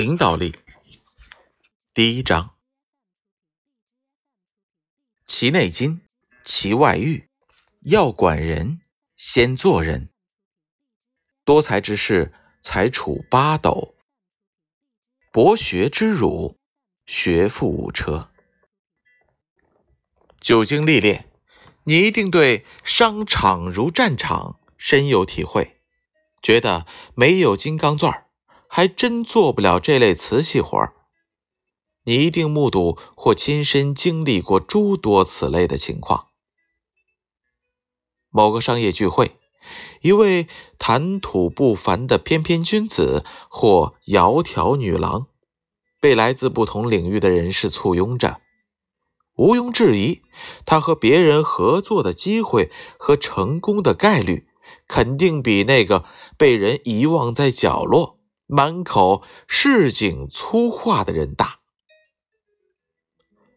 领导力，第一章：其内经，其外御，要管人，先做人。多才之士，才处八斗；博学之儒，学富五车。久经历练，你一定对“商场如战场”深有体会，觉得没有金刚钻儿。还真做不了这类瓷器活儿。你一定目睹或亲身经历过诸多此类的情况。某个商业聚会，一位谈吐不凡的翩翩君子或窈窕女郎，被来自不同领域的人士簇拥着。毋庸置疑，他和别人合作的机会和成功的概率，肯定比那个被人遗忘在角落。满口市井粗话的人大，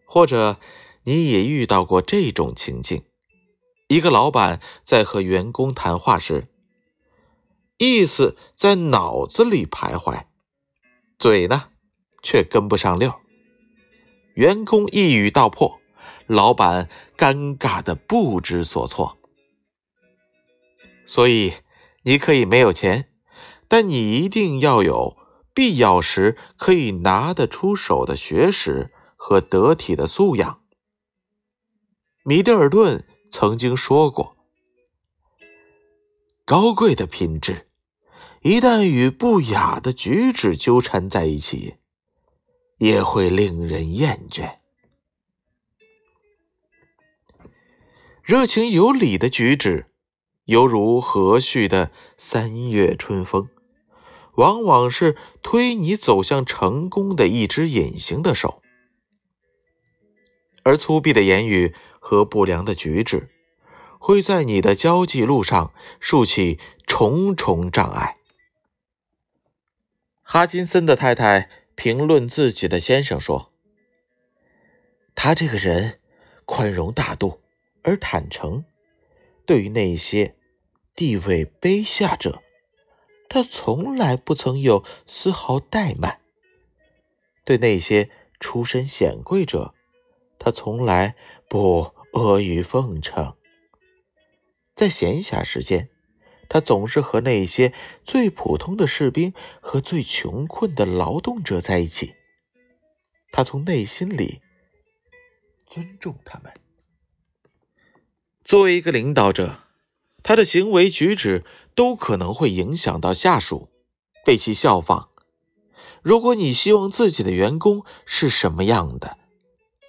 或者你也遇到过这种情境：一个老板在和员工谈话时，意思在脑子里徘徊，嘴呢却跟不上溜。员工一语道破，老板尴尬的不知所措。所以你可以没有钱。但你一定要有必要时可以拿得出手的学识和得体的素养。米德尔顿曾经说过：“高贵的品质一旦与不雅的举止纠缠在一起，也会令人厌倦。热情有礼的举止，犹如和煦的三月春风。”往往是推你走向成功的一只隐形的手，而粗鄙的言语和不良的举止，会在你的交际路上竖起重重障碍。哈金森的太太评论自己的先生说：“他这个人宽容大度而坦诚，对于那些地位卑下者。”他从来不曾有丝毫怠慢，对那些出身显贵者，他从来不阿谀奉承。在闲暇时间，他总是和那些最普通的士兵和最穷困的劳动者在一起。他从内心里尊重他们。作为一个领导者。他的行为举止都可能会影响到下属，被其效仿。如果你希望自己的员工是什么样的，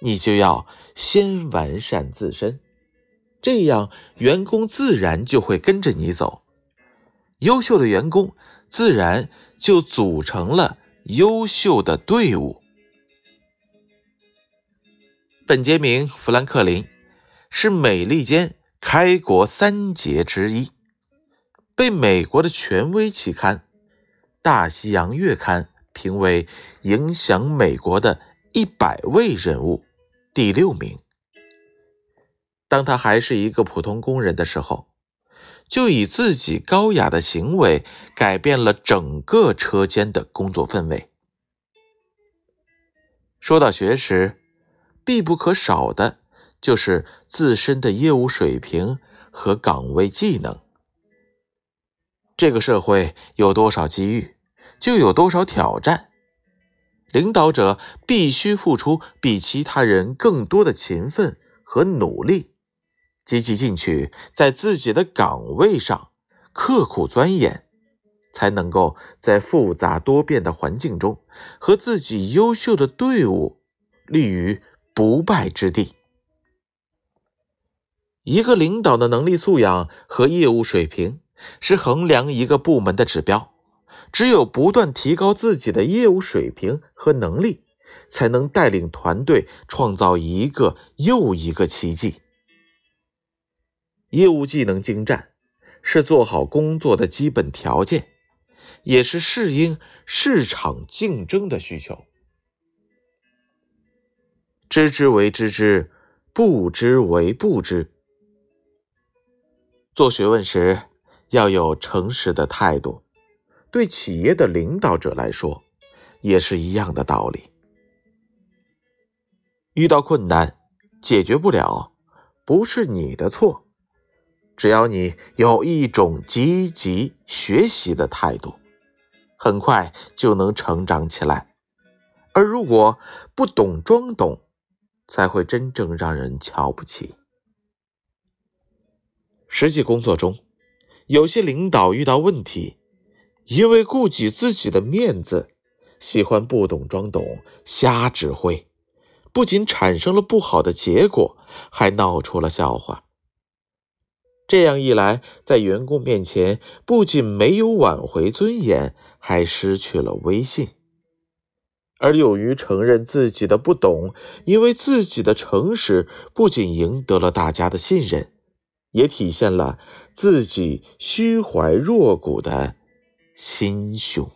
你就要先完善自身，这样员工自然就会跟着你走。优秀的员工自然就组成了优秀的队伍。本杰明·富兰克林是美利坚。开国三杰之一，被美国的权威期刊《大西洋月刊》评为影响美国的一百位人物第六名。当他还是一个普通工人的时候，就以自己高雅的行为改变了整个车间的工作氛围。说到学识，必不可少的。就是自身的业务水平和岗位技能。这个社会有多少机遇，就有多少挑战。领导者必须付出比其他人更多的勤奋和努力，积极进取，在自己的岗位上刻苦钻研，才能够在复杂多变的环境中和自己优秀的队伍立于不败之地。一个领导的能力素养和业务水平是衡量一个部门的指标。只有不断提高自己的业务水平和能力，才能带领团队创造一个又一个奇迹。业务技能精湛是做好工作的基本条件，也是适应市场竞争的需求。知之为知之，不知为不知。做学问时要有诚实的态度。对企业的领导者来说，也是一样的道理。遇到困难解决不了，不是你的错，只要你有一种积极学习的态度，很快就能成长起来。而如果不懂装懂，才会真正让人瞧不起。实际工作中，有些领导遇到问题，因为顾及自己的面子，喜欢不懂装懂、瞎指挥，不仅产生了不好的结果，还闹出了笑话。这样一来，在员工面前，不仅没有挽回尊严，还失去了威信。而勇于承认自己的不懂，因为自己的诚实，不仅赢得了大家的信任，也体现了自己虚怀若谷的心胸。